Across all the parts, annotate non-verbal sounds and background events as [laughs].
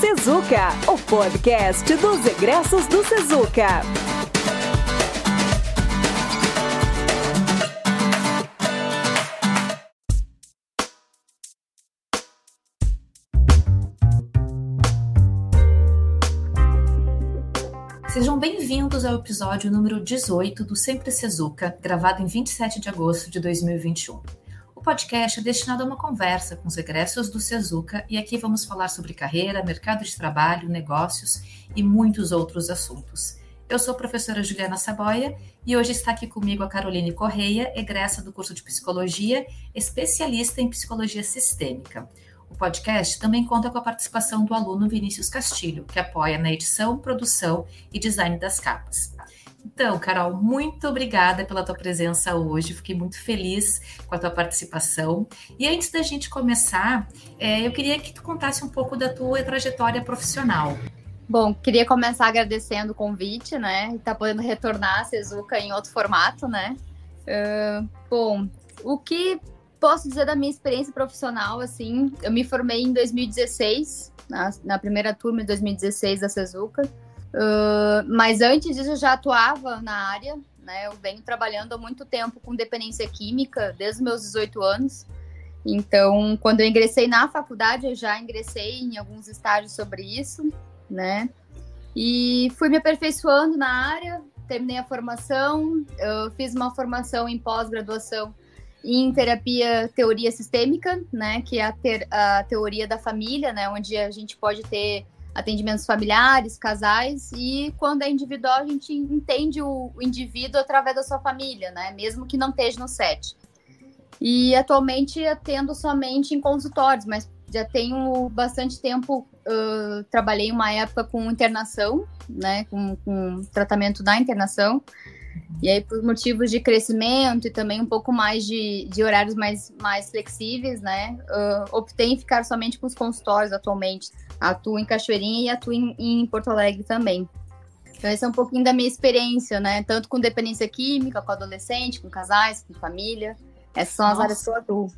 Sezuca, o podcast dos egressos do Sezuca. Sejam bem-vindos ao episódio número 18 do Sempre Sezuca, gravado em 27 de agosto de 2021. O podcast é destinado a uma conversa com os egressos do Sezuca e aqui vamos falar sobre carreira, mercado de trabalho, negócios e muitos outros assuntos. Eu sou a professora Juliana Saboia e hoje está aqui comigo a Caroline Correia, egressa do curso de Psicologia, especialista em Psicologia Sistêmica. O podcast também conta com a participação do aluno Vinícius Castilho, que apoia na edição, produção e design das capas. Então, Carol, muito obrigada pela tua presença hoje. Fiquei muito feliz com a tua participação. E antes da gente começar, é, eu queria que tu contasse um pouco da tua trajetória profissional. Bom, queria começar agradecendo o convite, né? E tá podendo retornar a Sezuca em outro formato, né? Uh, bom, o que posso dizer da minha experiência profissional, assim, eu me formei em 2016, na, na primeira turma de 2016 da Sezuca, uh, mas antes disso eu já atuava na área, né, eu venho trabalhando há muito tempo com dependência química, desde os meus 18 anos, então, quando eu ingressei na faculdade, eu já ingressei em alguns estágios sobre isso, né, e fui me aperfeiçoando na área, terminei a formação, eu fiz uma formação em pós-graduação em terapia teoria sistêmica, né, que é a, ter, a teoria da família, né, onde a gente pode ter atendimentos familiares, casais, e quando é individual, a gente entende o, o indivíduo através da sua família, né, mesmo que não esteja no set. E atualmente atendo somente em consultórios, mas já tenho bastante tempo, uh, trabalhei uma época com internação, né, com, com tratamento da internação, e aí, por motivos de crescimento e também um pouco mais de, de horários mais, mais flexíveis, né? Uh, optei em ficar somente com os consultórios atualmente. Atuo em Cachoeirinha e atuo em, em Porto Alegre também. Então, esse é um pouquinho da minha experiência, né? Tanto com dependência química, com adolescente, com casais, com família. Essas são as Nossa. áreas que eu atuo.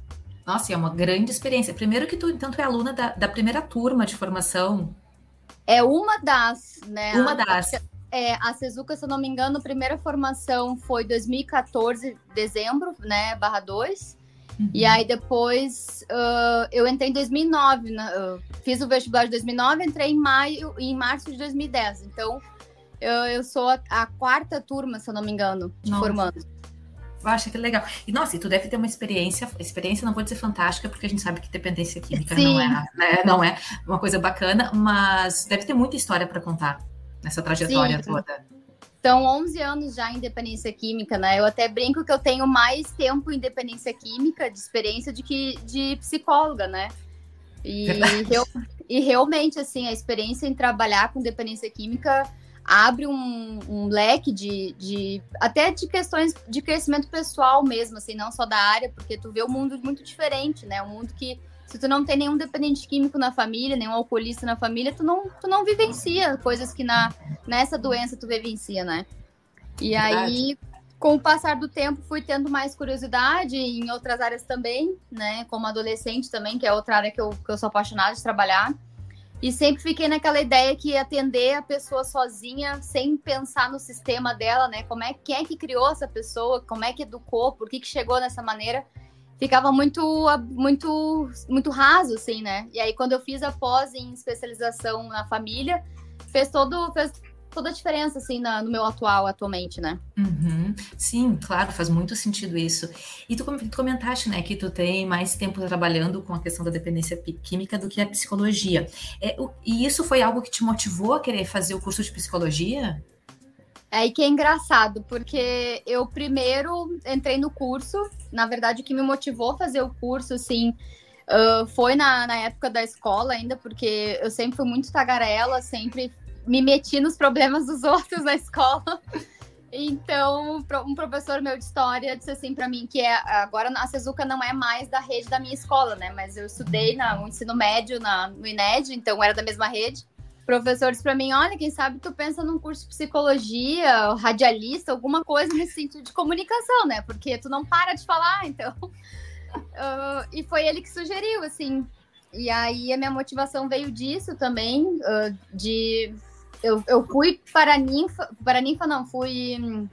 Nossa, é uma grande experiência. Primeiro que tu, então, tu é aluna da, da primeira turma de formação. É uma das, né? Uma das é, a Sezuca, se eu não me engano, a primeira formação foi 2014, dezembro, né, barra 2. Uhum. E aí depois uh, eu entrei em 2009, né, fiz o vestibular de 2009, entrei em maio, em março de 2010. Então eu, eu sou a, a quarta turma, se eu não me engano, de Nossa. formando. Acho que legal. E nossa, e tu deve ter uma experiência, experiência não vou dizer fantástica, porque a gente sabe que dependência química não é, né, não é uma coisa bacana, mas deve ter muita história para contar nessa trajetória Sim. toda? São 11 anos já em dependência química, né? Eu até brinco que eu tenho mais tempo em dependência química de experiência de que de psicóloga, né? E, eu, e realmente, assim, a experiência em trabalhar com dependência química abre um, um leque de, de, até de questões de crescimento pessoal mesmo, assim, não só da área, porque tu vê um mundo muito diferente, né? Um mundo que se tu não tem nenhum dependente químico na família, nenhum alcoolista na família, tu não, tu não vivencia coisas que na, nessa doença tu vivencia, né? E Verdade. aí, com o passar do tempo, fui tendo mais curiosidade em outras áreas também, né? Como adolescente também, que é outra área que eu, que eu sou apaixonada de trabalhar. E sempre fiquei naquela ideia que atender a pessoa sozinha, sem pensar no sistema dela, né? Como é, quem é que criou essa pessoa, como é que educou, por que, que chegou nessa maneira ficava muito, muito, muito raso, assim, né? E aí, quando eu fiz a pós em especialização na família, fez todo, fez toda a diferença, assim, na, no meu atual, atualmente, né? Uhum. Sim, claro, faz muito sentido isso. E tu, tu, comentaste, né, que tu tem mais tempo trabalhando com a questão da dependência química do que a psicologia. É, o, e isso foi algo que te motivou a querer fazer o curso de psicologia? É aí que é engraçado, porque eu primeiro entrei no curso, na verdade o que me motivou a fazer o curso, assim, uh, foi na, na época da escola ainda, porque eu sempre fui muito tagarela, sempre me meti nos problemas dos [laughs] outros na escola. Então, um professor meu de história disse assim para mim que é agora a Sezuca não é mais da rede da minha escola, né? Mas eu estudei no ensino médio na, no INED, então era da mesma rede professores para mim, olha, quem sabe tu pensa num curso de psicologia, radialista, alguma coisa nesse sentido de comunicação, né? Porque tu não para de falar, [laughs] então. Uh, e foi ele que sugeriu, assim. E aí a minha motivação veio disso também, uh, de eu, eu fui para a ninfa, para a ninfa não, fui hum,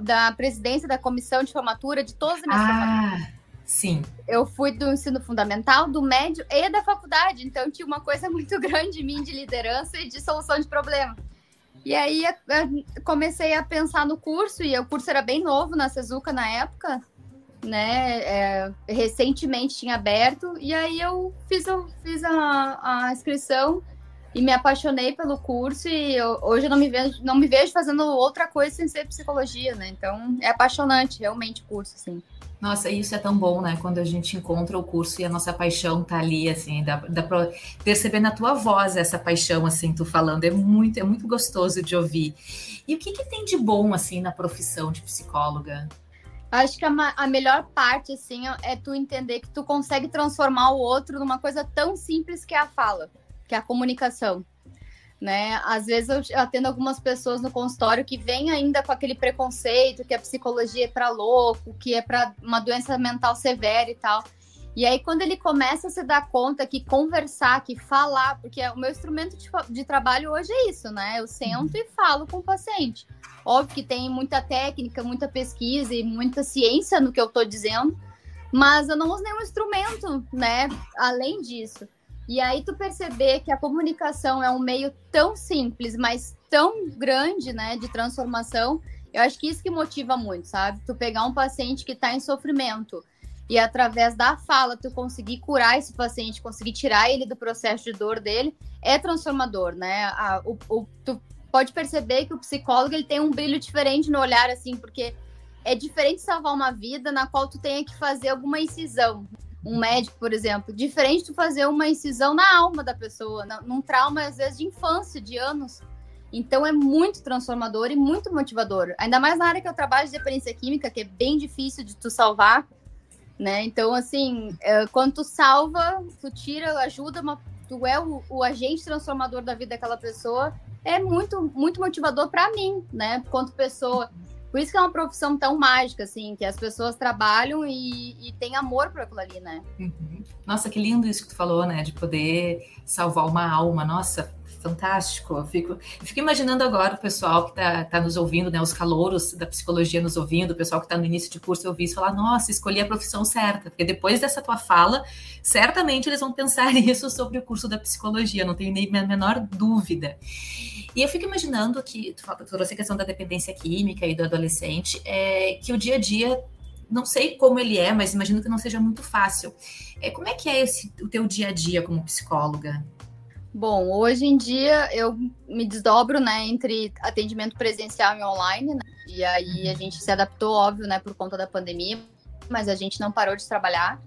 da presidência da comissão de formatura de todas as minhas ah, Sim. Eu fui do ensino fundamental, do médio e da faculdade, então tinha uma coisa [laughs] muito grande em mim de liderança e de solução de problema. E aí comecei a pensar no curso, e o curso era bem novo na Sezuca na época, né? É, recentemente tinha aberto, e aí eu fiz, eu fiz a, a inscrição e me apaixonei pelo curso e eu, hoje eu não me vejo não me vejo fazendo outra coisa sem ser psicologia, né? Então é apaixonante realmente o curso, assim. Nossa, isso é tão bom, né? Quando a gente encontra o curso e a nossa paixão tá ali, assim, dá, dá pra perceber na tua voz essa paixão, assim, tu falando. É muito, é muito gostoso de ouvir. E o que, que tem de bom, assim, na profissão de psicóloga? Acho que a, a, melhor parte, assim, é tu entender que tu consegue transformar o outro numa coisa tão simples que é a fala, que é a comunicação né? Às vezes eu atendo algumas pessoas no consultório que vêm ainda com aquele preconceito que a psicologia é para louco, que é para uma doença mental severa e tal. E aí, quando ele começa a se dar conta que conversar, que falar, porque o meu instrumento de, de trabalho hoje é isso, né? Eu sento e falo com o paciente. Óbvio que tem muita técnica, muita pesquisa e muita ciência no que eu estou dizendo, mas eu não uso nenhum instrumento, né? Além disso. E aí tu perceber que a comunicação é um meio tão simples, mas tão grande, né, de transformação, eu acho que isso que motiva muito, sabe? Tu pegar um paciente que está em sofrimento e através da fala tu conseguir curar esse paciente, conseguir tirar ele do processo de dor dele, é transformador, né? A, o, o, tu pode perceber que o psicólogo ele tem um brilho diferente no olhar, assim, porque é diferente salvar uma vida na qual tu tenha que fazer alguma incisão um médico, por exemplo, diferente de fazer uma incisão na alma da pessoa, num trauma, às vezes, de infância, de anos. Então é muito transformador e muito motivador. Ainda mais na área que eu trabalho de dependência química, que é bem difícil de tu salvar, né? Então, assim, é, quando tu salva, tu tira, ajuda, uma, tu é o, o agente transformador da vida daquela pessoa, é muito, muito motivador para mim, né? Quanto pessoa. Por isso que é uma profissão tão mágica, assim, que as pessoas trabalham e, e têm amor por aquilo ali, né? Uhum. Nossa, que lindo isso que tu falou, né? De poder salvar uma alma. Nossa, fantástico. Eu fico, eu fico imaginando agora o pessoal que está tá nos ouvindo, né? Os calouros da psicologia nos ouvindo, o pessoal que está no início de curso ouvir isso falar, nossa, escolhi a profissão certa. Porque depois dessa tua fala, certamente eles vão pensar [laughs] isso sobre o curso da psicologia, não tenho nem a menor dúvida. E eu fico imaginando que, tu trouxe a questão da dependência química e do adolescente, é, que o dia a dia, não sei como ele é, mas imagino que não seja muito fácil. É, como é que é esse, o teu dia a dia como psicóloga? Bom, hoje em dia eu me desdobro, né, entre atendimento presencial e online, né? E aí a gente se adaptou, óbvio, né, por conta da pandemia, mas a gente não parou de trabalhar.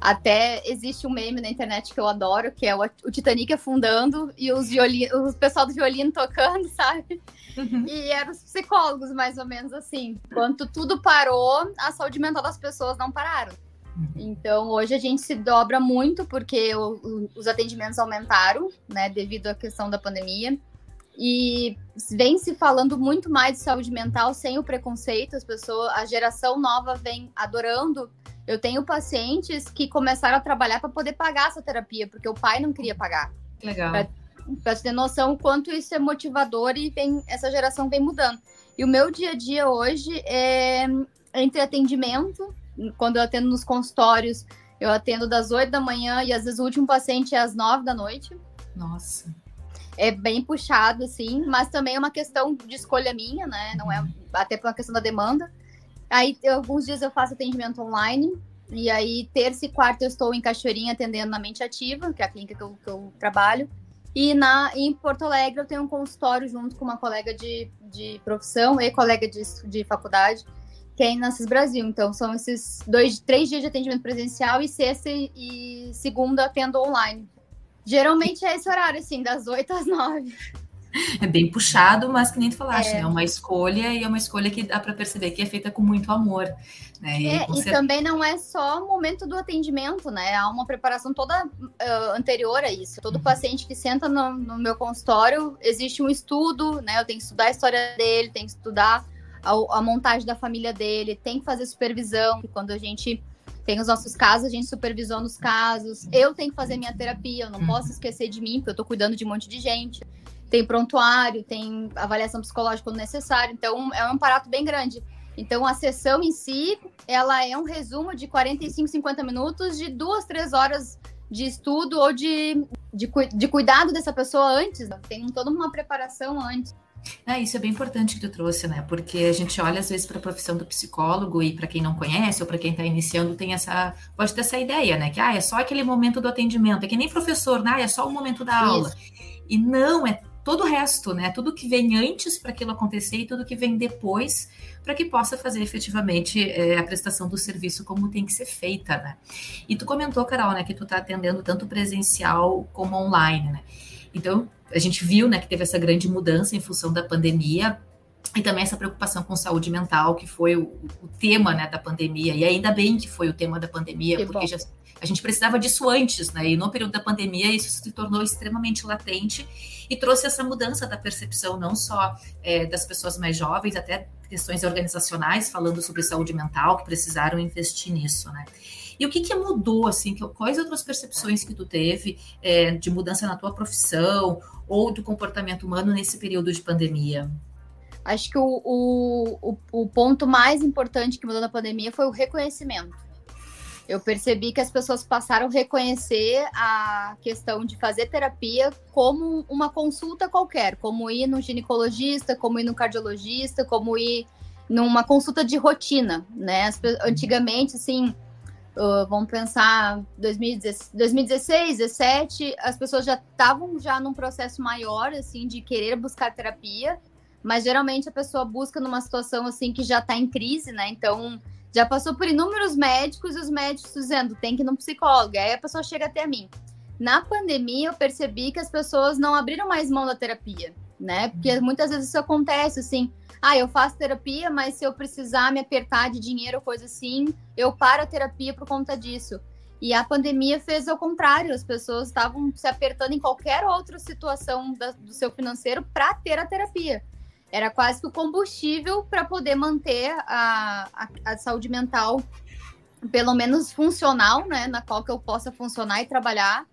Até existe um meme na internet que eu adoro, que é o, o Titanic afundando e os violinos, o pessoal do violino tocando, [laughs] sabe? Uhum. E eram os psicólogos, mais ou menos assim. Enquanto tudo parou, a saúde mental das pessoas não pararam. Uhum. Então, hoje a gente se dobra muito porque o, o, os atendimentos aumentaram, né, devido à questão da pandemia. E vem se falando muito mais de saúde mental sem o preconceito. As pessoas, a geração nova vem adorando eu tenho pacientes que começaram a trabalhar para poder pagar essa terapia, porque o pai não queria pagar. Legal. Para ter noção quanto isso é motivador e vem, essa geração vem mudando. E o meu dia a dia hoje é entre atendimento, quando eu atendo nos consultórios, eu atendo das 8 da manhã e às vezes o último paciente é às 9 da noite. Nossa. É bem puxado, assim, mas também é uma questão de escolha minha, né? Não é até por uma questão da demanda. Aí, alguns dias eu faço atendimento online. E aí, terça e quarta eu estou em Cachoeirinha atendendo na Mente Ativa, que é a clínica que eu, que eu trabalho. E na, em Porto Alegre eu tenho um consultório junto com uma colega de, de profissão e colega de, de faculdade, que é Brasil. Então, são esses dois, três dias de atendimento presencial e sexta e segunda atendo online. Geralmente é esse horário, assim, das 8 às 9 é bem puxado, mas que nem tu falaste, é, né? é uma escolha e é uma escolha que dá para perceber que é feita com muito amor. Né? E, é, e também não é só o momento do atendimento, né? Há uma preparação toda uh, anterior a isso. Todo uhum. paciente que senta no, no, meu consultório, existe um estudo, né? Eu tenho que estudar a história dele, tenho que estudar a, a montagem da família dele, tem que fazer supervisão. Quando a gente tem os nossos casos, a gente supervisiona os casos. Eu tenho que fazer minha terapia, eu não posso uhum. esquecer de mim, porque eu tô cuidando de um monte de gente. Tem prontuário, tem avaliação psicológica quando necessário. Então, é um aparato bem grande. Então, a sessão em si, ela é um resumo de 45, 50 minutos de duas, três horas de estudo ou de, de, de cuidado dessa pessoa antes. Tem toda uma preparação antes. É, isso é bem importante que tu trouxe, né? Porque a gente olha às vezes para a profissão do psicólogo e para quem não conhece ou para quem está iniciando tem essa pode ter essa ideia, né? Que ah, é só aquele momento do atendimento, é que nem professor, né? Ah, é só o momento da aula. Isso. E não, é todo o resto, né? Tudo que vem antes para aquilo acontecer e tudo que vem depois para que possa fazer efetivamente é, a prestação do serviço como tem que ser feita, né? E tu comentou, Carol, né, que tu está atendendo tanto presencial como online, né? Então, a gente viu, né, que teve essa grande mudança em função da pandemia, e também essa preocupação com saúde mental, que foi o, o, tema né, da pandemia, e ainda bem que foi o tema da pandemia, que porque já, a gente precisava disso antes, né? E no período da pandemia isso se tornou extremamente latente e trouxe essa mudança da percepção, não só é, das pessoas mais jovens, até questões organizacionais falando sobre saúde mental, que precisaram investir nisso, né? E o que, que mudou, assim, que, quais outras percepções que tu teve é, de mudança na tua profissão ou do comportamento humano nesse período de pandemia? Acho que o, o, o, ponto mais importante que mudou na pandemia foi o reconhecimento. Eu percebi que as pessoas passaram a reconhecer a questão de fazer terapia como uma consulta qualquer, como ir no ginecologista, como ir no cardiologista, como ir numa consulta de rotina, né? Antigamente, assim, uh, vamos pensar 2016, 2016, 2017, as pessoas já estavam já num processo maior, assim, de querer buscar terapia mas geralmente a pessoa busca numa situação assim que já está em crise, né? Então já passou por inúmeros médicos e os médicos dizendo tem que ir no psicólogo. Aí a pessoa chega até mim. Na pandemia eu percebi que as pessoas não abriram mais mão da terapia, né? Porque muitas vezes isso acontece assim. Ah, eu faço terapia, mas se eu precisar me apertar de dinheiro ou coisa assim, eu paro a terapia por conta disso. E a pandemia fez ao contrário, as pessoas estavam se apertando em qualquer outra situação da, do seu financeiro para ter a terapia era quase que o combustível para poder manter a, a, a, saúde mental, pelo menos funcional, né? Na qual que eu possa funcionar e trabalhar.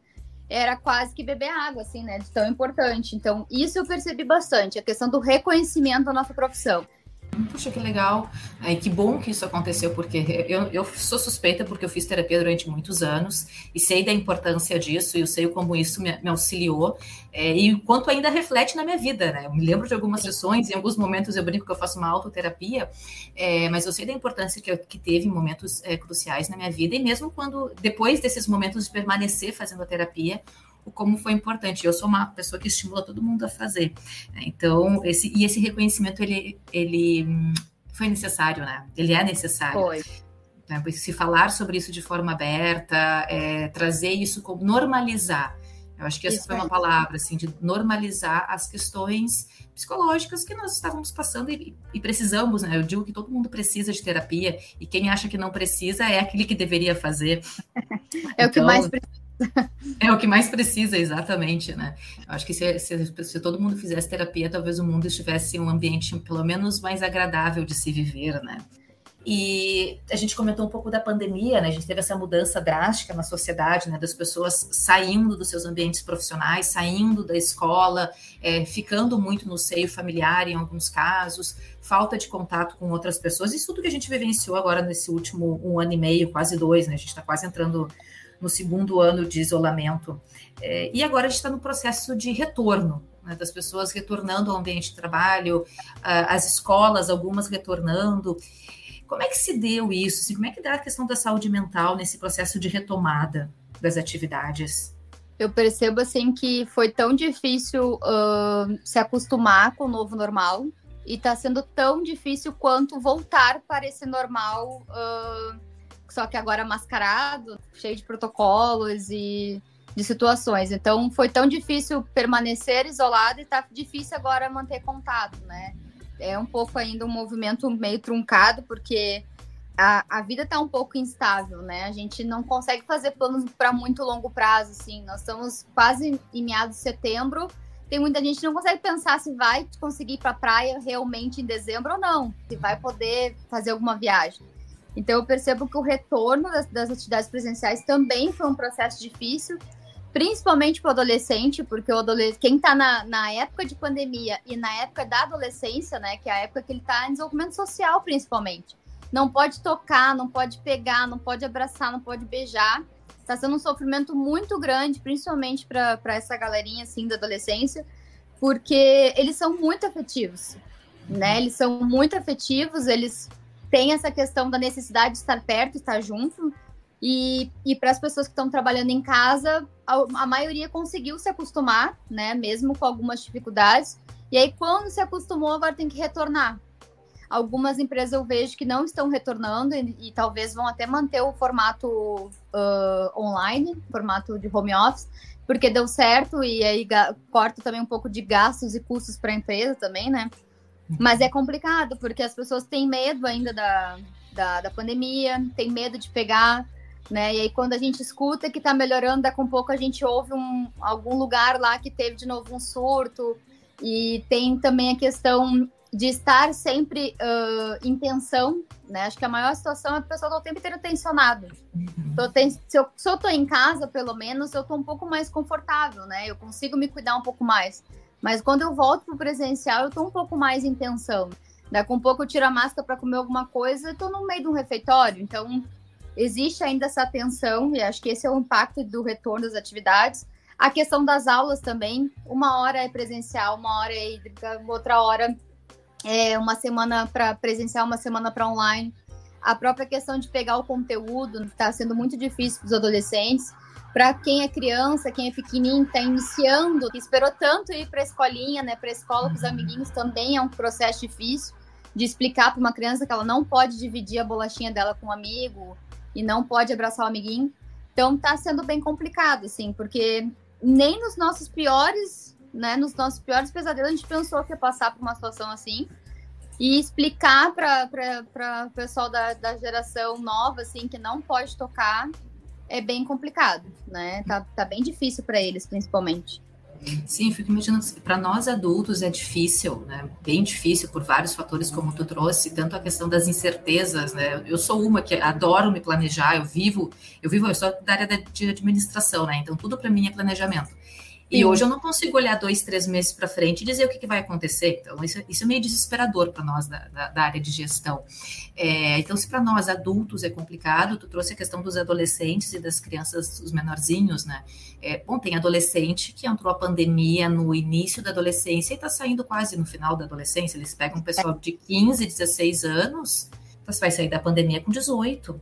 Era quase que beber água, assim, né? De tão importante. Então, isso eu percebi bastante, a questão do reconhecimento da nossa profissão. Puxa, que legal. É, que bom que isso aconteceu, porque eu, eu sou suspeita porque eu fiz terapia durante muitos anos e sei da importância disso e eu sei como isso me, me auxiliou é, e o quanto ainda reflete na minha vida, né? Eu me lembro de algumas sessões, em alguns momentos eu brinco que eu faço uma autoterapia, é, mas eu sei da importância que, eu, que teve em momentos é, cruciais na minha vida e mesmo quando, depois desses momentos de permanecer fazendo a terapia, como foi importante. Eu sou uma pessoa que estimula todo mundo a fazer. Né? Então, esse, e esse reconhecimento, ele, ele hum, foi necessário, né? Ele é necessário. Foi. Né? Se falar sobre isso de forma aberta, é, trazer isso como normalizar. Eu acho que essa isso foi uma palavra, assim, de normalizar as questões psicológicas que nós estávamos passando e, e, precisamos, né? Eu digo que todo mundo precisa de terapia e quem acha que não precisa é aquele que deveria fazer. [laughs] é então, o que mais então, precisa [laughs] É o que mais precisa, exatamente, né? Eu acho que se, se, se, todo mundo fizesse terapia, talvez o mundo estivesse em um ambiente pelo menos mais agradável de se viver, né? E a gente comentou um pouco da pandemia, né? A gente teve essa mudança drástica na sociedade, né? Das pessoas saindo dos seus ambientes profissionais, saindo da escola, é, ficando muito no seio familiar em alguns casos, falta de contato com outras pessoas. Isso tudo que a gente vivenciou agora nesse último um ano e meio, quase dois, né? A gente está quase entrando no segundo ano de isolamento. É, e agora a gente está no processo de retorno, né, das pessoas retornando ao ambiente de trabalho, as escolas, algumas retornando. Como é que se deu isso? Assim, como é que dá a questão da saúde mental nesse processo de retomada das atividades? Eu percebo assim que foi tão difícil uh, se acostumar com o novo normal e está sendo tão difícil quanto voltar para esse normal uh, só que agora mascarado, cheio de protocolos e de situações. Então foi tão difícil permanecer isolado e tá difícil agora manter contato, né? É um pouco ainda um movimento meio truncado, porque a, a vida tá um pouco instável, né? A gente não consegue fazer planos para muito longo prazo, assim. Nós estamos quase em meados de setembro. Tem muita gente que não consegue pensar se vai conseguir ir para praia realmente em dezembro ou não, se vai poder fazer alguma viagem. Então eu percebo que o retorno das, das atividades presenciais também foi um processo difícil, principalmente para o adolescente, porque o adolescente, quem está na, na época de pandemia e na época da adolescência, né, que é a época que ele está em desenvolvimento social, principalmente, não pode tocar, não pode pegar, não pode abraçar, não pode beijar. Está sendo um sofrimento muito grande, principalmente para essa galerinha assim da adolescência, porque eles são muito afetivos, né? Eles são muito afetivos, eles têm essa questão da necessidade de estar perto, estar junto. E, e para as pessoas que estão trabalhando em casa, a, a, maioria conseguiu se acostumar, né? Mesmo com algumas dificuldades. E aí, quando se acostumou, agora tem que retornar. Algumas empresas eu vejo que não estão retornando e, e talvez vão até manter o formato uh, online, formato de home office, porque deu certo e aí corta também um pouco de gastos e custos para a empresa também, né? Mas é complicado, porque as pessoas têm medo ainda da, da, da pandemia, tem medo de pegar, né? E aí quando a gente escuta que está melhorando, daqui a um pouco a gente ouve um, algum lugar lá que teve de novo um surto. E tem também a questão de estar sempre uh, em tensão, né? Acho que a maior situação é a pessoa estar o tempo inteiro tensionado. Uhum. Ten... Se, eu, se eu tô em casa, pelo menos, eu tô um pouco mais confortável, né? Eu consigo me cuidar um pouco mais. Mas quando eu volto pro presencial, eu tô um pouco mais em tensão. Daqui um pouco eu tiro a máscara para comer alguma coisa, eu tô no meio de um refeitório. Então, existe ainda essa tensão, e acho que esse é o impacto do retorno das atividades. A questão das aulas também, uma hora é presencial, uma hora é hídrica, outra hora é uma semana para presencial, uma semana para online. A própria questão de pegar o conteúdo está sendo muito difícil para os adolescentes. Para quem é criança, quem é pequenininho, está iniciando, esperou tanto ir para a escolinha, né, para a escola com os amiguinhos, também é um processo difícil de explicar para uma criança que ela não pode dividir a bolachinha dela com um amigo e não pode abraçar o amiguinho. Então está sendo bem complicado, assim, porque nem nos nossos piores né, nos nossos piores pesadelos, a gente pensou que ia passar por uma situação assim. E explicar para o pessoal da, da geração nova, assim, que não pode tocar, é bem complicado, né? Tá, tá bem difícil para eles, principalmente. Sim, fico imaginando, para nós adultos é difícil, né? Bem difícil por vários fatores, como tu trouxe, tanto a questão das incertezas, né? Eu sou uma que adoro me planejar, eu vivo, eu vivo, eu sou da área de administração, né? Então tudo para mim é planejamento. E hoje eu não consigo olhar dois, três meses para frente e dizer o que, que, vai acontecer. Então, isso, isso é meio desesperador para nós da, da, da, área de gestão. É, então, se para nós adultos é complicado, tu trouxe a questão dos adolescentes e das crianças, os menorzinhos, né? É, bom, tem adolescente que entrou a pandemia no início da adolescência e está saindo quase no final da adolescência. Eles pegam um pessoal de 15, 16 anos, você vai sair da pandemia com 18.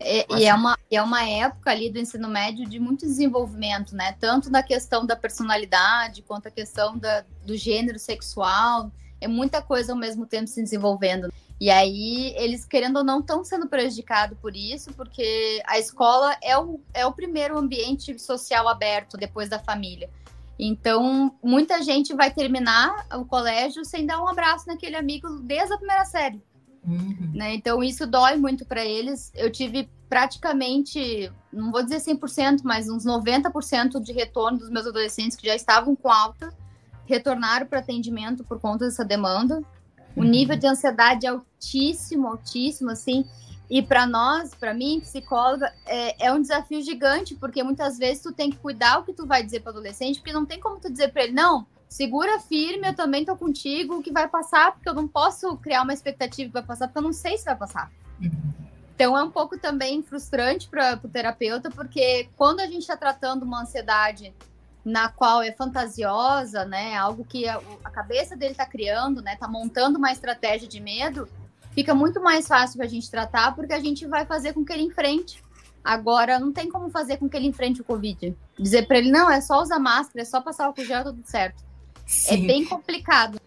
É, e é uma, é uma época ali do ensino médio de muito desenvolvimento, né? Tanto na questão da personalidade, quanto a questão da, do gênero sexual. É muita coisa ao mesmo tempo se desenvolvendo. E aí, eles, querendo ou não, estão sendo prejudicados por isso, porque a escola é o, é o primeiro ambiente social aberto depois da família. Então, muita gente vai terminar o colégio sem dar um abraço naquele amigo desde a primeira série. Uhum. Né? Então, isso dói muito para eles. Eu tive praticamente, não vou dizer 100%, mas uns 90% de retorno dos meus adolescentes que já estavam com alta, retornaram para atendimento por conta dessa demanda. O uhum. nível de ansiedade é altíssimo, altíssimo, assim. E para nós, para mim, psicóloga, é, é, um desafio gigante, porque muitas vezes tu tem que cuidar o que tu vai dizer para o adolescente, porque não tem como tu dizer para ele, não, segura firme, eu também tô contigo, o que vai passar, porque eu não posso criar uma expectativa que vai passar, porque eu não sei se vai passar. Então é um pouco também frustrante para o terapeuta, porque quando a gente está tratando uma ansiedade na qual é fantasiosa, né, algo que a, a cabeça dele está criando, né, tá montando uma estratégia de medo, fica muito mais fácil para a gente tratar, porque a gente vai fazer com que ele enfrente. Agora, não tem como fazer com que ele enfrente o Covid. Dizer para ele, não, é só usar máscara, é só passar o gel, tudo certo. É Sim. É bem complicado.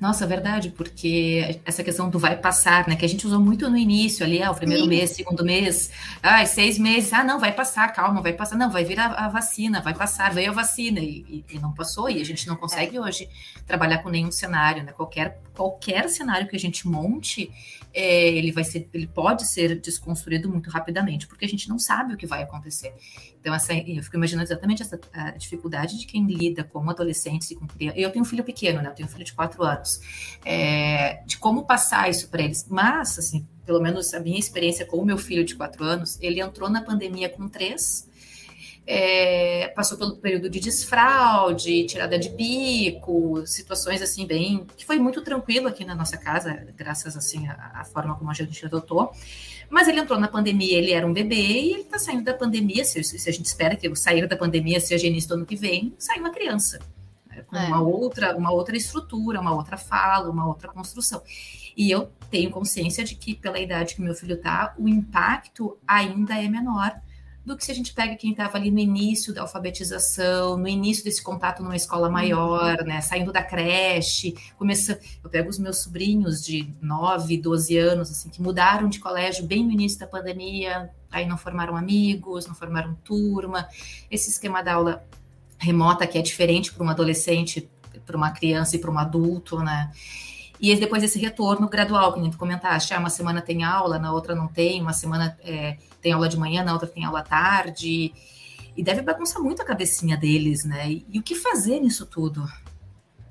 Nossa, é verdade, porque essa questão do vai passar, né? Que a gente usou muito no início ali, ah, o primeiro Sim. mês, segundo mês, ah, seis meses, ah, não, vai passar, calma, vai passar, não, vai vir a, a vacina, vai passar, veio a vacina, e, e, e, não passou, e a gente não consegue é. hoje trabalhar com nenhum cenário, né? Qualquer qualquer cenário que a gente monte, é, ele vai ser, ele pode ser desconstruído muito rapidamente, porque a gente não sabe o que vai acontecer. Então, essa, eu fico imaginando exatamente essa dificuldade de quem lida com adolescentes e com crianças. Eu tenho um filho pequeno, né? Eu tenho um filho de quatro anos. É, de como passar isso para eles. Mas, assim, pelo menos a minha experiência com o meu filho de quatro anos, ele entrou na pandemia com três é, passou pelo período de desfraude, tirada de bico, situações assim bem que foi muito tranquilo aqui na nossa casa, graças assim à, à forma como a gente adotou. Mas ele entrou na pandemia, ele era um bebê e ele está saindo da pandemia. Se, se, a gente espera que ele sair da pandemia seja início do ano que vem, sai uma criança né, com é. uma outra, uma outra estrutura, uma outra fala, uma outra construção. E eu tenho consciência de que pela idade que meu filho está, o impacto ainda é menor do que se a gente pega quem estava ali no início da alfabetização, no início desse contato numa escola maior, né, saindo da creche, começa, eu pego os meus sobrinhos de 9, 12 anos, assim, que mudaram de colégio bem no início da pandemia, aí não formaram amigos, não formaram turma, esse esquema da aula remota que é diferente para um adolescente, para uma criança e para um adulto, né, e depois esse retorno gradual, que nem tu comentaste, ah, uma semana tem aula, na outra não tem, uma semana é, tem aula de manhã, na outra tem aula tarde, e deve bagunçar muito a cabecinha deles, né? E, e o que fazer nisso tudo?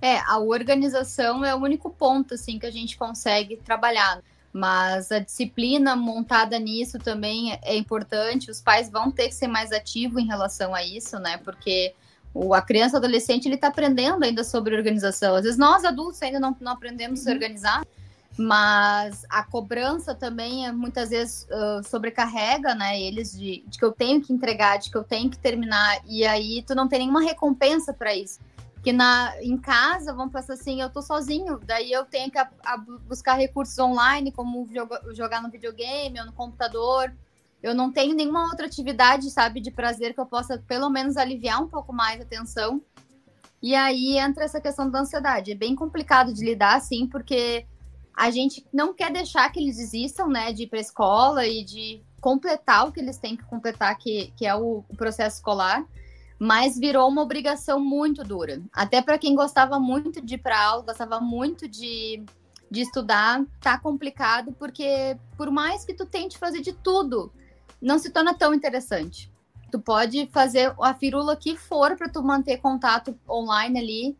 É, a organização é o único ponto, assim, que a gente consegue trabalhar. Mas a disciplina montada nisso também é importante. Os pais vão ter que ser mais ativos em relação a isso, né? Porque o, a criança adolescente ele está aprendendo ainda sobre organização. Às vezes nós adultos ainda não, não aprendemos uhum. a se organizar, mas a cobrança também é, muitas vezes uh, sobrecarrega, né? Eles de, de, que eu tenho que entregar, de que eu tenho que terminar, e aí tu não tem nenhuma recompensa para isso. Que na, em casa, vamos pensar assim, eu tô sozinho, daí eu tenho que a, a buscar recursos online, como jogar no videogame ou no computador eu não tenho nenhuma outra atividade, sabe, de prazer que eu possa pelo menos aliviar um pouco mais a tensão. E aí entra essa questão da ansiedade. É bem complicado de lidar, assim, porque a gente não quer deixar que eles desistam, né, de ir para escola e de completar o que eles têm que completar, que, que é o, o processo escolar, mas virou uma obrigação muito dura. Até para quem gostava muito de ir para aula, gostava muito de, de estudar, tá complicado, porque por mais que tu tente fazer de tudo, não se torna tão interessante. Tu pode fazer a firula que for para tu manter contato online ali,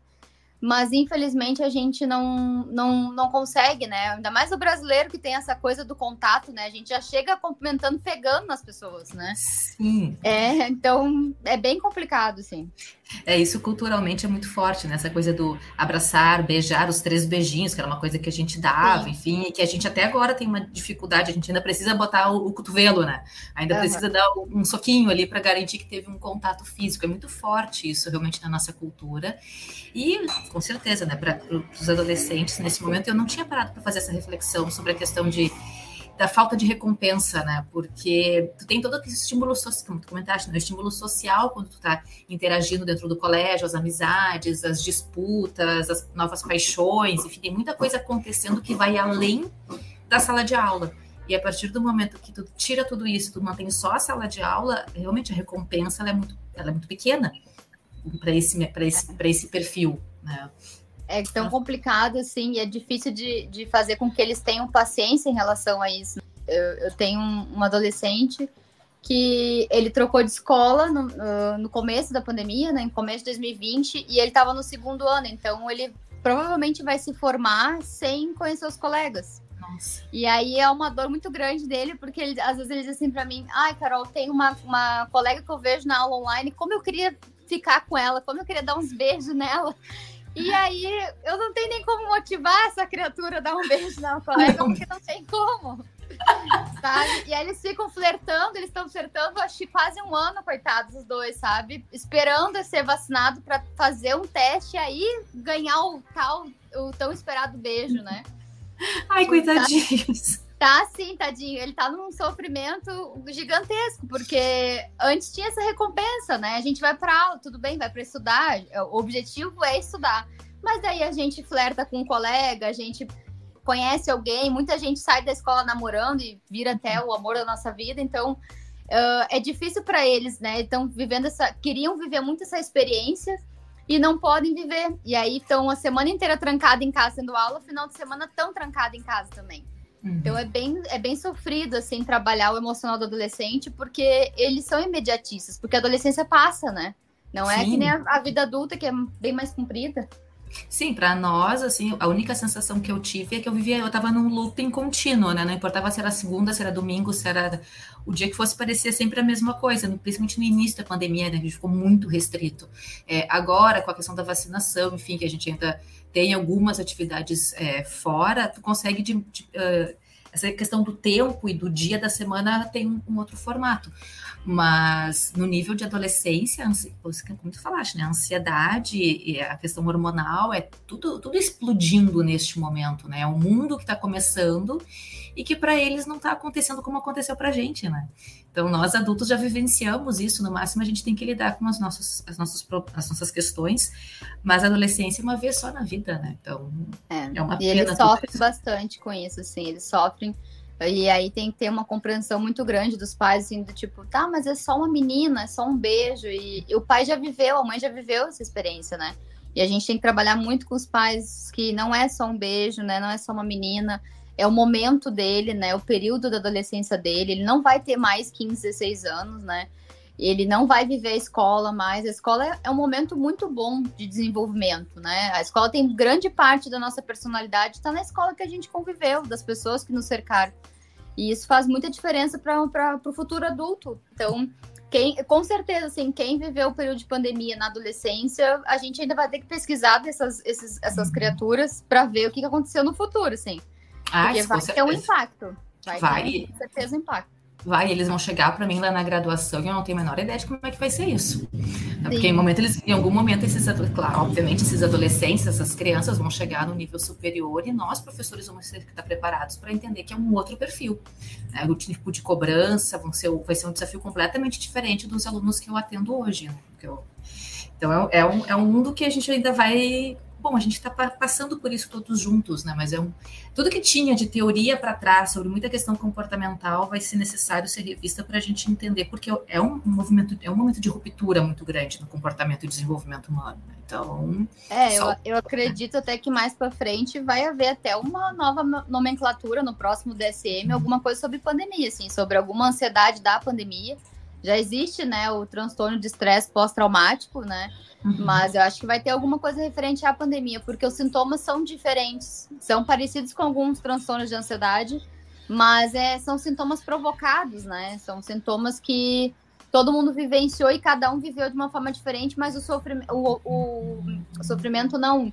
mas infelizmente a gente não, não, não consegue, né? Ainda mais o brasileiro que tem essa coisa do contato, né? A gente já chega cumprimentando, pegando nas pessoas, né? Sim. É, então é bem complicado, sim. É, isso culturalmente é muito forte, né? Essa coisa do abraçar, beijar, os três beijinhos, que era uma coisa que a gente dava, Sim. enfim, que a gente até agora tem uma dificuldade, a gente ainda precisa botar o, o cotovelo, né? Ainda uhum. precisa dar um soquinho ali para garantir que teve um contato físico. É muito forte isso realmente na nossa cultura. E, com certeza, né, para os adolescentes, nesse momento, eu não tinha parado para fazer essa reflexão sobre a questão de da falta de recompensa, né? Porque tu tem todo aquele estímulo social, como tu comentaste, né? O estímulo social quando tu tá interagindo dentro do colégio, as amizades, as disputas, as novas paixões, enfim, tem muita coisa acontecendo que vai além da sala de aula. E a partir do momento que tu tira tudo isso, tu mantém só a sala de aula, realmente a recompensa é muito, ela é muito pequena para esse, esse, esse perfil, né? É tão complicado assim e é difícil de, de fazer com que eles tenham paciência em relação a isso. Eu, eu tenho um, um, adolescente que ele trocou de escola no, uh, no começo da pandemia, né, no começo de 2020, e ele estava no segundo ano, então ele provavelmente vai se formar sem conhecer os colegas. Nossa. E aí é uma dor muito grande dele, porque ele, às vezes ele diz assim para mim: ai, Carol, tem uma, uma colega que eu vejo na aula online, como eu queria ficar com ela, como eu queria dar uns beijos nela. E aí, eu não tenho nem como motivar essa criatura a dar um beijo na colega, porque não tem como. Sabe? E aí eles ficam flertando, eles estão flertando, acho que quase um ano, coitados, os dois, sabe? Esperando ser vacinado para fazer um teste e aí ganhar o tal, o tão esperado beijo, né? Ai, coitadinhos. Tá sim, tadinho. Ele tá num sofrimento gigantesco, porque antes tinha essa recompensa, né? A gente vai pra aula, tudo bem, vai para estudar. O objetivo é estudar. Mas daí a gente flerta com um colega, a gente conhece alguém, muita gente sai da escola namorando e vira até o amor da nossa vida, então uh, é difícil para eles, né? Estão vivendo essa. Queriam viver muito essa experiência e não podem viver. E aí estão a semana inteira trancada em casa sendo aula, final de semana tão trancada em casa também. Uhum. Então é bem, é bem sofrido assim trabalhar o emocional do adolescente, porque eles são imediatistas, porque a adolescência passa, né? Não é que nem a, a vida adulta que é bem mais comprida. Sim, para nós, assim, a única sensação que eu tive é que eu vivia, eu estava num looping contínuo, né? Não importava se era segunda, se era domingo, se era o dia que fosse, parecia sempre a mesma coisa, principalmente no início da pandemia, né? A gente ficou muito restrito. É, agora, com a questão da vacinação, enfim, que a gente ainda tem algumas atividades é, fora, tu consegue de, de, uh, essa questão do tempo e do dia da semana tem um, um outro formato. Mas no nível de adolescência, como tu falaste, né? A ansiedade e a questão hormonal é tudo, tudo explodindo neste momento, né? É um mundo que está começando e que para eles não está acontecendo como aconteceu para a gente, né? Então nós adultos já vivenciamos isso, no máximo a gente tem que lidar com as nossas, as nossas, as nossas questões, mas a adolescência é uma vez só na vida, né? Então é, é uma e pena. E eles sofrem bastante com isso, assim, eles sofrem e aí tem que ter uma compreensão muito grande dos pais, assim, do tipo, tá, mas é só uma menina, é só um beijo. E, e, o pai já viveu, a mãe já viveu essa experiência, né? E a gente tem que trabalhar muito com os pais que não é só um beijo, né? Não é só uma menina. É o momento dele, né? O período da adolescência dele. Ele não vai ter mais 15, 16 anos, né? Ele não vai viver a escola mais. A escola é, é um momento muito bom de desenvolvimento, né? A escola tem grande parte da nossa personalidade está na escola que a gente conviveu, das pessoas que nos cercaram. E isso faz muita diferença para o futuro adulto. Então, quem, com certeza, assim, quem viveu o período de pandemia na adolescência, a gente ainda vai ter que pesquisar dessas, esses, essas uhum. criaturas para ver o que aconteceu no futuro, assim. Ah, Porque vai ter um impacto. Vai, vai. ter, com certeza, um impacto vai, eles vão chegar para mim lá na graduação e eu não tenho a menor ideia de como é que vai ser isso. Sim. Porque em, momento, eles, em algum momento, esses, claro, obviamente, esses adolescentes, essas crianças vão chegar no nível superior e nós, professores, vamos ter que estar preparados para entender que é um outro perfil. Né? O tipo de cobrança vão ser, vai ser um desafio completamente diferente dos alunos que eu atendo hoje. Né? Eu, então, é, é, um, é um mundo que a gente ainda vai bom, a gente está passando por isso todos juntos, né? Mas é um, tudo que tinha de teoria para trás sobre muita questão comportamental vai ser necessário ser revista para a gente entender, porque é um movimento, é um momento de ruptura muito grande no comportamento e desenvolvimento humano. Né? Então, é, só... eu, eu acredito até que mais para frente vai haver até uma nova nomenclatura no próximo DSM, uhum. alguma coisa sobre pandemia, assim, sobre alguma ansiedade da pandemia. Já existe, né, o transtorno de estresse pós-traumático, né? Uhum. Mas eu acho que vai ter alguma coisa referente à pandemia, porque os sintomas são diferentes, são parecidos com alguns transtornos de ansiedade, mas é, são sintomas provocados, né? São sintomas que todo mundo vivenciou e cada um viveu de uma forma diferente, mas o, sofrimento, o, o, o sofrimento não.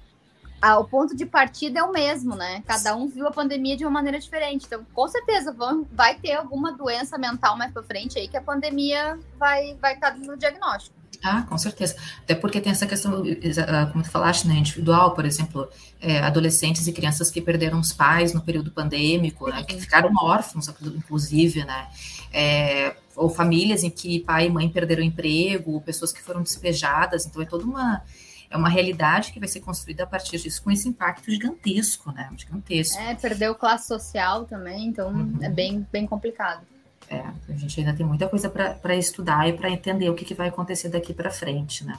Ah, o ponto de partida é o mesmo, né? Cada um viu a pandemia de uma maneira diferente. Então, com certeza, vão, vai ter alguma doença mental mais para frente aí que a pandemia vai, vai estar no diagnóstico. Ah, com certeza. Até porque tem essa questão, ah, como tu falaste, né, individual, por exemplo, é, adolescentes e crianças que perderam os pais no período pandêmico, né, que ficaram órfãos, inclusive, né, é, ou famílias em que pai e mãe perderam emprego, pessoas que foram despejadas, então é toda uma é uma realidade que vai ser construída a partir disso, com esse impacto gigantesco, né? Gigantesco. É, perdeu classe social também, então uhum. é bem, bem complicado. É, a gente ainda tem muita coisa para estudar e para entender o que, que vai acontecer daqui para frente, né?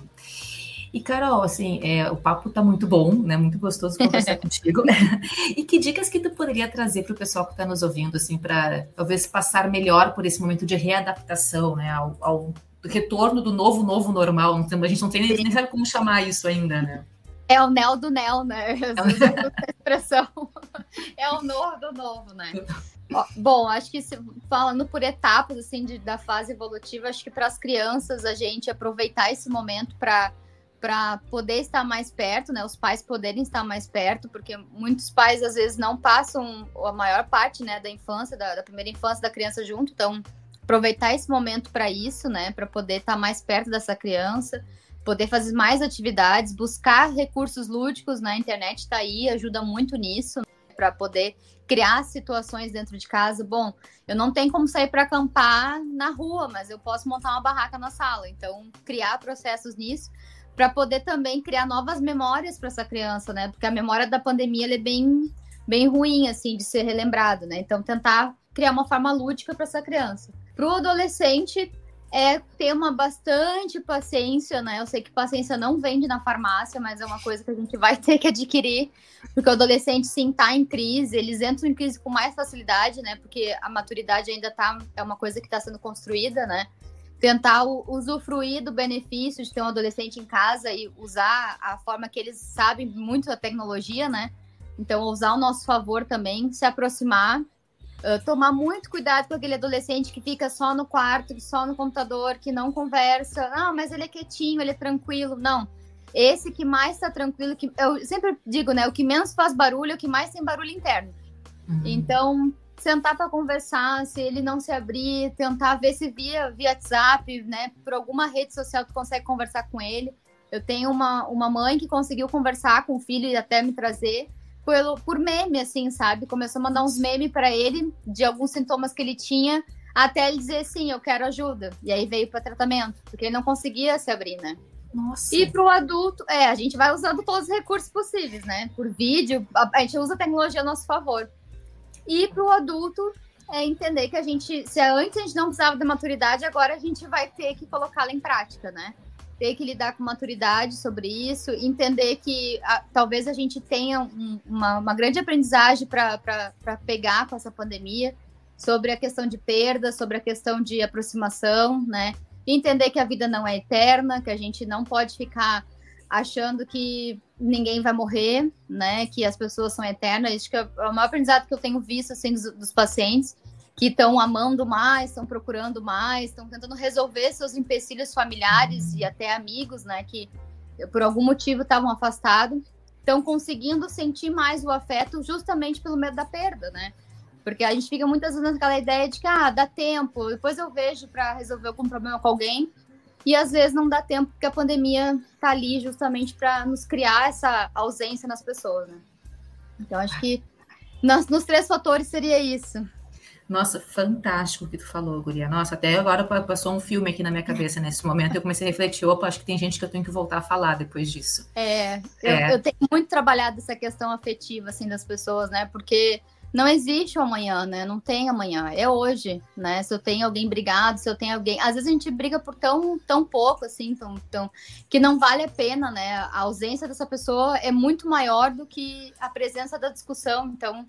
E, Carol, assim, é, o papo tá muito bom, né? Muito gostoso conversar [laughs] contigo. E que dicas que tu poderia trazer para o pessoal que está nos ouvindo, assim, para talvez passar melhor por esse momento de readaptação, né? Ao, ao retorno do novo, novo normal. A gente não tem nem, nem sabe como chamar isso ainda, né? É o Neo do Neo, né? [laughs] Essa expressão. [laughs] É o novo do novo, né? Bom, acho que se, falando por etapas assim de, da fase evolutiva, acho que para as crianças a gente aproveitar esse momento para para poder estar mais perto, né? Os pais poderem estar mais perto, porque muitos pais às vezes não passam a maior parte, né, da infância, da, da primeira infância da criança junto, então aproveitar esse momento para isso, né, para poder estar mais perto dessa criança, poder fazer mais atividades, buscar recursos lúdicos na internet está aí, ajuda muito nisso, né, para poder criar situações dentro de casa. Bom, eu não tenho como sair para acampar na rua, mas eu posso montar uma barraca na sala. Então, criar processos nisso para poder também criar novas memórias para essa criança, né? Porque a memória da pandemia é bem bem ruim assim de ser relembrado, né? Então, tentar criar uma forma lúdica para essa criança. Para o adolescente, é ter uma bastante paciência, né? Eu sei que paciência não vende na farmácia, mas é uma coisa que a gente vai [laughs] ter que adquirir, porque o adolescente sim tá em crise, eles entram em crise com mais facilidade, né? Porque a maturidade ainda tá é uma coisa que está sendo construída, né? Tentar usufruir do benefício de ter um adolescente em casa e usar a forma que eles sabem muito da tecnologia, né? Então, usar ao nosso favor também, se aproximar Uh, tomar muito cuidado com aquele adolescente que fica só no quarto, só no computador, que não conversa. Ah, mas ele é quietinho, ele é tranquilo. Não. Esse que mais está tranquilo, que eu sempre digo, né? O que menos faz barulho é o que mais tem barulho interno. Uhum. Então, sentar para conversar, se ele não se abrir, tentar ver se via, via WhatsApp, né? Por alguma rede social tu consegue conversar com ele. Eu tenho uma, uma mãe que conseguiu conversar com o filho e até me trazer pelo, por meme, assim, sabe? Começou a mandar uns memes para ele de alguns sintomas que ele tinha, até ele dizer sim, eu quero ajuda. E aí veio para tratamento, porque ele não conseguia se abrir, né? Nossa. E para o adulto, é, a gente vai usando todos os recursos possíveis, né? Por vídeo, a, a gente usa a tecnologia a nosso favor. E para o adulto, é entender que a gente, se antes a gente não precisava da maturidade, agora a gente vai ter que colocá-la em prática, né? Ter que lidar com maturidade sobre isso, entender que a, talvez a gente tenha um, uma, uma, grande aprendizagem para pegar com essa pandemia, sobre a questão de perda, sobre a questão de aproximação, né? Entender que a vida não é eterna, que a gente não pode ficar achando que ninguém vai morrer, né? Que as pessoas são eternas. Isso que é o maior aprendizado que eu tenho visto assim dos, dos pacientes que estão amando mais, estão procurando mais, estão tentando resolver seus empecilhos familiares e até amigos, né, que por algum motivo estavam afastados, estão conseguindo sentir mais o afeto justamente pelo medo da perda, né? Porque a gente fica muitas vezes naquela ideia de que ah, dá tempo, depois eu vejo para resolver algum problema com alguém, e às vezes não dá tempo porque a pandemia está ali justamente para nos criar essa ausência nas pessoas, né? Então acho que nos, nos três fatores seria isso. Nossa, fantástico o que tu falou, Guria. Nossa, até agora passou um filme aqui na minha cabeça nesse momento. Eu comecei a refletir, opa, acho que tem gente que eu tenho que voltar a falar depois disso. É, eu, é. eu tenho muito trabalhado essa questão afetiva, assim, das pessoas, né? Porque não existe o amanhã, né? Não tem amanhã, é hoje, né? Se eu tenho alguém brigado, se eu tenho alguém. Às vezes a gente briga por tão, tão pouco, assim, tão, tão... que não vale a pena, né? A ausência dessa pessoa é muito maior do que a presença da discussão. Então,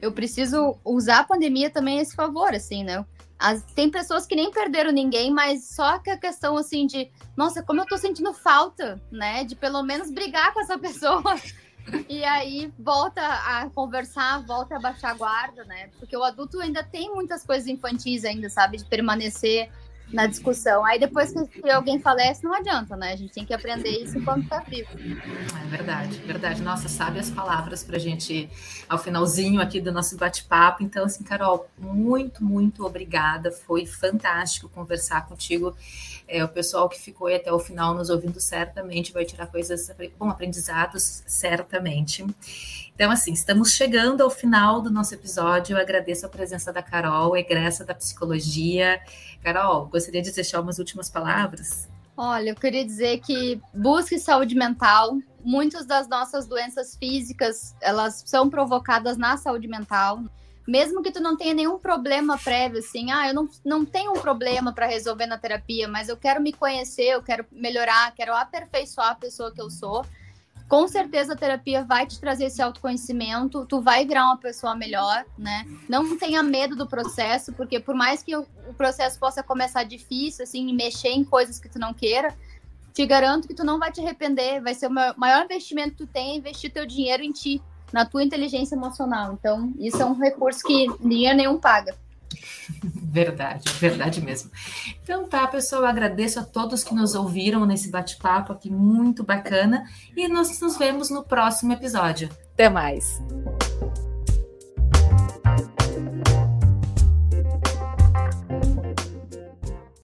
eu preciso usar a pandemia também a esse favor, assim, né? As, tem pessoas que nem perderam ninguém, mas só que a questão, assim, de, nossa, como eu tô sentindo falta, né? De pelo menos brigar com essa [laughs] pessoa. E aí volta a conversar, volta a baixar a guarda, né? Porque o adulto ainda tem muitas coisas infantis ainda, sabe? De permanecer na discussão. Aí depois que alguém falece, não adianta, né? A gente tem que aprender isso quando está vivo. É verdade, verdade. Nossa, sabe as palavras para a gente ao finalzinho aqui do nosso bate-papo. Então, assim, Carol, muito, muito obrigada. Foi fantástico conversar contigo. É, o pessoal que ficou aí até o final nos ouvindo certamente vai tirar coisas, bom, aprendizados certamente. Então, assim, estamos chegando ao final do nosso episódio. Eu agradeço a presença da Carol, egressa da psicologia. Carol, gostaria de deixar umas últimas palavras? Olha, eu queria dizer que busque saúde mental. Muitas das nossas doenças físicas, elas são provocadas na saúde mental. Mesmo que tu não tenha nenhum problema prévio, assim, ah, eu não, não tenho um problema para resolver na terapia, mas eu quero me conhecer, eu quero melhorar, quero aperfeiçoar a pessoa que eu sou com certeza a terapia vai te trazer esse autoconhecimento, tu vai virar uma pessoa melhor, né? Não tenha medo do processo, porque por mais que o processo possa começar difícil, assim, mexer em coisas que tu não queira, te garanto que tu não vai te arrepender, vai ser o maior investimento que tu tem, é investir teu dinheiro em ti, na tua inteligência emocional. Então, isso é um recurso que dinheiro nenhum paga. Verdade, verdade mesmo. Então tá, pessoal, agradeço a todos que nos ouviram nesse bate-papo aqui muito bacana e nós nos vemos no próximo episódio. Até mais.